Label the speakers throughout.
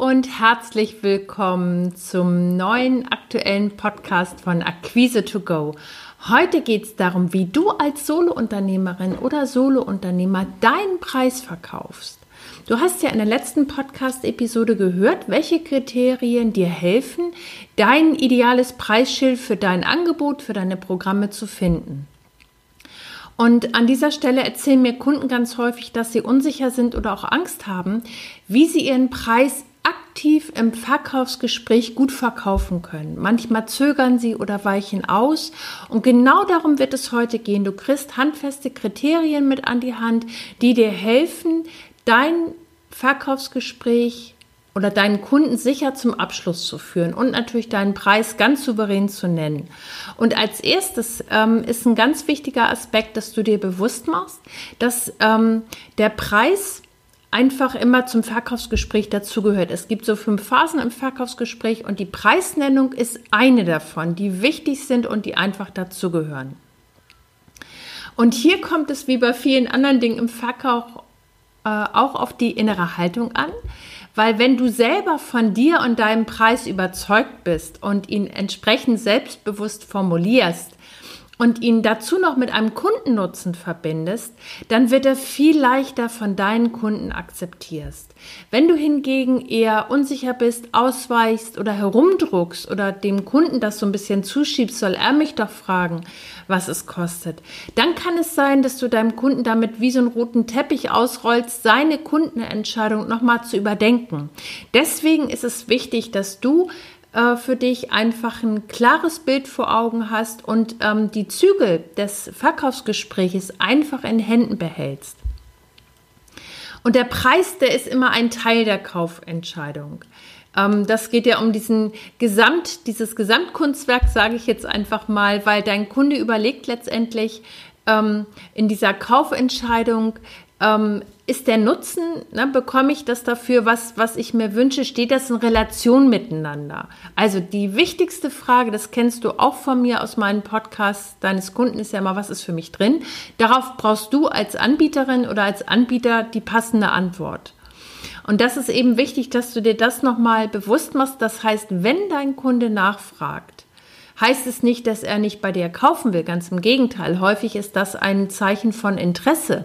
Speaker 1: Und herzlich willkommen zum neuen aktuellen Podcast von Akquise to Go. Heute geht es darum, wie du als Solounternehmerin oder Solounternehmer deinen Preis verkaufst. Du hast ja in der letzten Podcast-Episode gehört, welche Kriterien dir helfen, dein ideales Preisschild für dein Angebot, für deine Programme zu finden. Und an dieser Stelle erzählen mir Kunden ganz häufig, dass sie unsicher sind oder auch Angst haben, wie sie ihren Preis aktiv im Verkaufsgespräch gut verkaufen können. Manchmal zögern sie oder weichen aus. Und genau darum wird es heute gehen. Du kriegst handfeste Kriterien mit an die Hand, die dir helfen, dein Verkaufsgespräch oder deinen Kunden sicher zum Abschluss zu führen und natürlich deinen Preis ganz souverän zu nennen. Und als erstes ähm, ist ein ganz wichtiger Aspekt, dass du dir bewusst machst, dass ähm, der Preis einfach immer zum Verkaufsgespräch dazugehört. Es gibt so fünf Phasen im Verkaufsgespräch und die Preisnennung ist eine davon, die wichtig sind und die einfach dazugehören. Und hier kommt es wie bei vielen anderen Dingen im Verkauf äh, auch auf die innere Haltung an. Weil wenn du selber von dir und deinem Preis überzeugt bist und ihn entsprechend selbstbewusst formulierst, und ihn dazu noch mit einem Kundennutzen verbindest, dann wird er viel leichter von deinen Kunden akzeptierst. Wenn du hingegen eher unsicher bist, ausweichst oder herumdruckst oder dem Kunden das so ein bisschen zuschiebst, soll er mich doch fragen, was es kostet, dann kann es sein, dass du deinem Kunden damit wie so einen roten Teppich ausrollst, seine Kundenentscheidung nochmal zu überdenken. Deswegen ist es wichtig, dass du äh, für dich einfach ein klares Bild vor Augen hast und ähm, die Zügel des Verkaufsgespräches einfach in Händen behältst. Und der Preis, der ist immer ein Teil der Kaufentscheidung. Ähm, das geht ja um diesen Gesamt, dieses Gesamtkunstwerk, sage ich jetzt einfach mal, weil dein Kunde überlegt letztendlich ähm, in dieser Kaufentscheidung, ähm, ist der Nutzen, ne, bekomme ich das dafür, was, was ich mir wünsche, steht das in Relation miteinander? Also die wichtigste Frage, das kennst du auch von mir aus meinen Podcasts deines Kunden, ist ja immer, was ist für mich drin? Darauf brauchst du als Anbieterin oder als Anbieter die passende Antwort. Und das ist eben wichtig, dass du dir das nochmal bewusst machst. Das heißt, wenn dein Kunde nachfragt, heißt es nicht, dass er nicht bei dir kaufen will. Ganz im Gegenteil. Häufig ist das ein Zeichen von Interesse.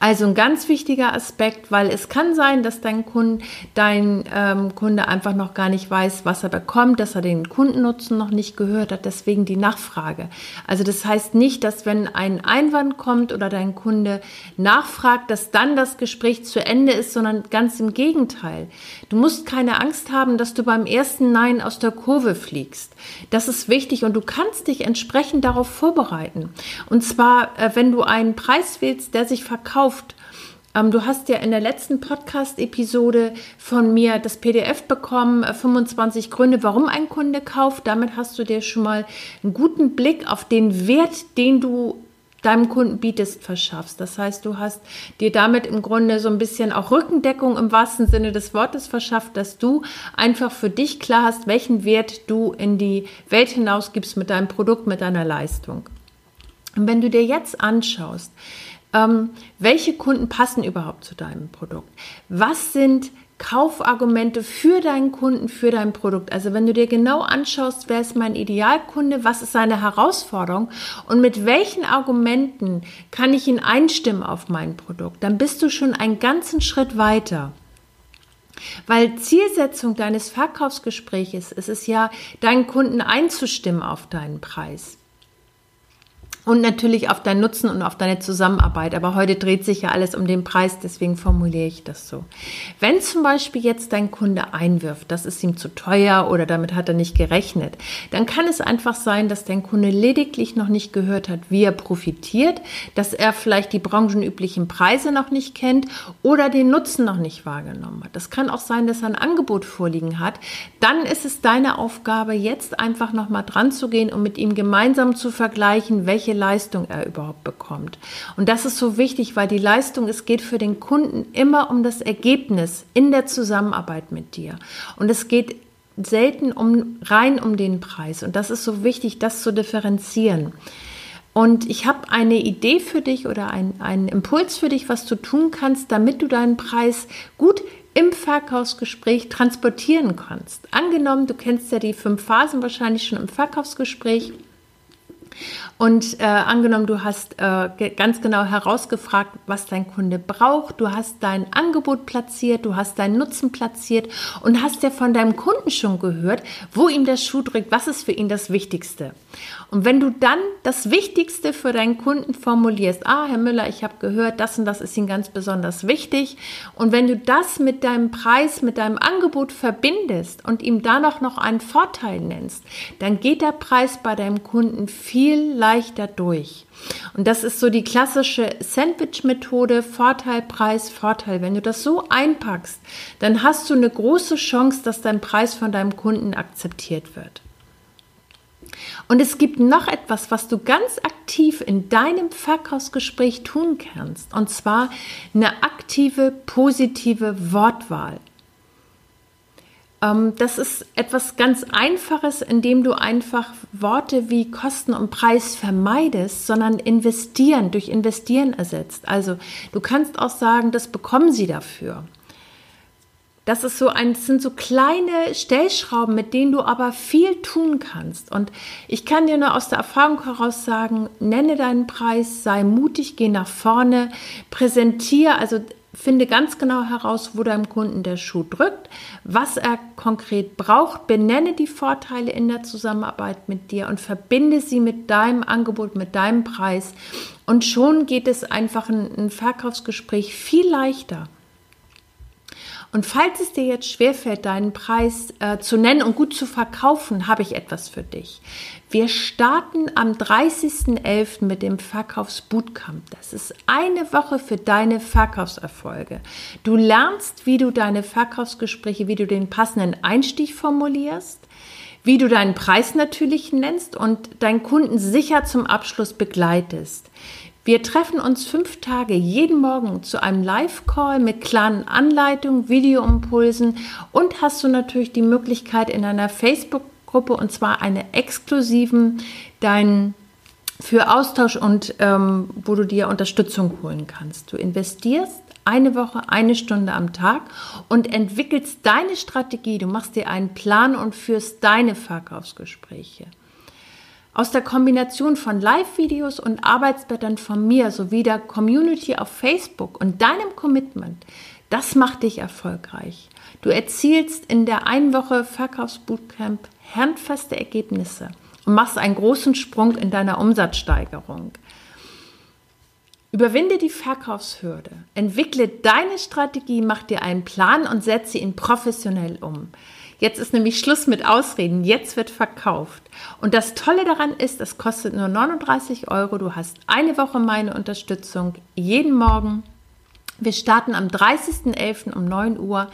Speaker 1: Also ein ganz wichtiger Aspekt, weil es kann sein, dass dein Kunde, dein ähm, Kunde einfach noch gar nicht weiß, was er bekommt, dass er den Kundennutzen noch nicht gehört hat, deswegen die Nachfrage. Also das heißt nicht, dass wenn ein Einwand kommt oder dein Kunde nachfragt, dass dann das Gespräch zu Ende ist, sondern ganz im Gegenteil. Du musst keine Angst haben, dass du beim ersten Nein aus der Kurve fliegst. Das ist wichtig und du kannst dich entsprechend darauf vorbereiten. Und zwar, äh, wenn du einen Preis wählst, der sich verkauft, kauft. Ähm, du hast ja in der letzten Podcast-Episode von mir das PDF bekommen, 25 äh, Gründe, warum ein Kunde kauft. Damit hast du dir schon mal einen guten Blick auf den Wert, den du deinem Kunden bietest, verschaffst. Das heißt, du hast dir damit im Grunde so ein bisschen auch Rückendeckung im wahrsten Sinne des Wortes verschafft, dass du einfach für dich klar hast, welchen Wert du in die Welt hinausgibst mit deinem Produkt, mit deiner Leistung. Und wenn du dir jetzt anschaust, ähm, welche Kunden passen überhaupt zu deinem Produkt? Was sind Kaufargumente für deinen Kunden, für dein Produkt. Also wenn du dir genau anschaust, wer ist mein Idealkunde, was ist seine Herausforderung und mit welchen Argumenten kann ich ihn einstimmen auf mein Produkt, dann bist du schon einen ganzen Schritt weiter. Weil Zielsetzung deines Verkaufsgespräches ist es ja, deinen Kunden einzustimmen auf deinen Preis. Und natürlich auf deinen Nutzen und auf deine Zusammenarbeit. Aber heute dreht sich ja alles um den Preis, deswegen formuliere ich das so. Wenn zum Beispiel jetzt dein Kunde einwirft, das ist ihm zu teuer oder damit hat er nicht gerechnet, dann kann es einfach sein, dass dein Kunde lediglich noch nicht gehört hat, wie er profitiert, dass er vielleicht die branchenüblichen Preise noch nicht kennt oder den Nutzen noch nicht wahrgenommen hat. Das kann auch sein, dass er ein Angebot vorliegen hat. Dann ist es deine Aufgabe, jetzt einfach nochmal dran zu gehen und mit ihm gemeinsam zu vergleichen, welche Leistung er überhaupt bekommt. Und das ist so wichtig, weil die Leistung, es geht für den Kunden immer um das Ergebnis in der Zusammenarbeit mit dir. Und es geht selten um, rein um den Preis. Und das ist so wichtig, das zu differenzieren. Und ich habe eine Idee für dich oder einen Impuls für dich, was du tun kannst, damit du deinen Preis gut im Verkaufsgespräch transportieren kannst. Angenommen, du kennst ja die fünf Phasen wahrscheinlich schon im Verkaufsgespräch. Und äh, angenommen, du hast äh, ganz genau herausgefragt, was dein Kunde braucht, du hast dein Angebot platziert, du hast deinen Nutzen platziert und hast ja von deinem Kunden schon gehört, wo ihm der Schuh drückt, was ist für ihn das Wichtigste. Und wenn du dann das Wichtigste für deinen Kunden formulierst, ah, Herr Müller, ich habe gehört, das und das ist Ihnen ganz besonders wichtig. Und wenn du das mit deinem Preis, mit deinem Angebot verbindest und ihm danach noch einen Vorteil nennst, dann geht der Preis bei deinem Kunden viel leichter durch. Und das ist so die klassische Sandwich-Methode, Vorteil, Preis, Vorteil. Wenn du das so einpackst, dann hast du eine große Chance, dass dein Preis von deinem Kunden akzeptiert wird. Und es gibt noch etwas, was du ganz aktiv in deinem Verkaufsgespräch tun kannst, und zwar eine aktive, positive Wortwahl. Ähm, das ist etwas ganz Einfaches, indem du einfach Worte wie Kosten und Preis vermeidest, sondern investieren, durch investieren ersetzt. Also du kannst auch sagen, das bekommen sie dafür. Das ist so ein, sind so kleine Stellschrauben, mit denen du aber viel tun kannst. Und ich kann dir nur aus der Erfahrung heraus sagen, nenne deinen Preis, sei mutig, geh nach vorne, präsentiere, also finde ganz genau heraus, wo deinem Kunden der Schuh drückt, was er konkret braucht, benenne die Vorteile in der Zusammenarbeit mit dir und verbinde sie mit deinem Angebot, mit deinem Preis. Und schon geht es einfach ein, Verkaufsgespräch viel leichter. Und falls es dir jetzt schwerfällt, deinen Preis äh, zu nennen und gut zu verkaufen, habe ich etwas für dich. Wir starten am 30.11. mit dem Verkaufsbootcamp. Das ist eine Woche für deine Verkaufserfolge. Du lernst, wie du deine Verkaufsgespräche, wie du den passenden Einstieg formulierst, wie du deinen Preis natürlich nennst und deinen Kunden sicher zum Abschluss begleitest. Wir treffen uns fünf Tage jeden Morgen zu einem Live-Call mit klaren Anleitungen, Videoimpulsen und hast du natürlich die Möglichkeit in einer Facebook-Gruppe und zwar eine exklusiven, deinen für Austausch und ähm, wo du dir Unterstützung holen kannst. Du investierst eine Woche, eine Stunde am Tag und entwickelst deine Strategie. Du machst dir einen Plan und führst deine Verkaufsgespräche. Aus der Kombination von Live-Videos und Arbeitsblättern von mir sowie der Community auf Facebook und deinem Commitment, das macht dich erfolgreich. Du erzielst in der einen Woche Verkaufsbootcamp handfeste Ergebnisse und machst einen großen Sprung in deiner Umsatzsteigerung. Überwinde die Verkaufshürde, entwickle deine Strategie, mach dir einen Plan und setze ihn professionell um. Jetzt ist nämlich Schluss mit Ausreden. Jetzt wird verkauft. Und das Tolle daran ist, es kostet nur 39 Euro. Du hast eine Woche meine Unterstützung jeden Morgen. Wir starten am 30.11. um 9 Uhr.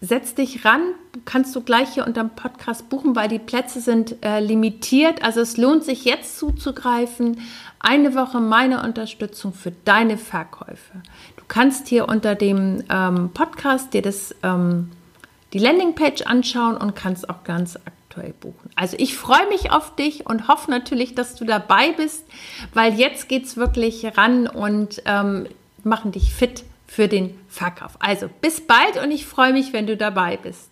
Speaker 1: Setz dich ran, kannst du gleich hier unter dem Podcast buchen, weil die Plätze sind äh, limitiert. Also es lohnt sich jetzt zuzugreifen. Eine Woche meine Unterstützung für deine Verkäufe. Du kannst hier unter dem ähm, Podcast dir das ähm, die Landingpage anschauen und kannst auch ganz aktuell buchen. Also ich freue mich auf dich und hoffe natürlich, dass du dabei bist, weil jetzt geht es wirklich ran und ähm, machen dich fit für den Verkauf. Also bis bald und ich freue mich, wenn du dabei bist.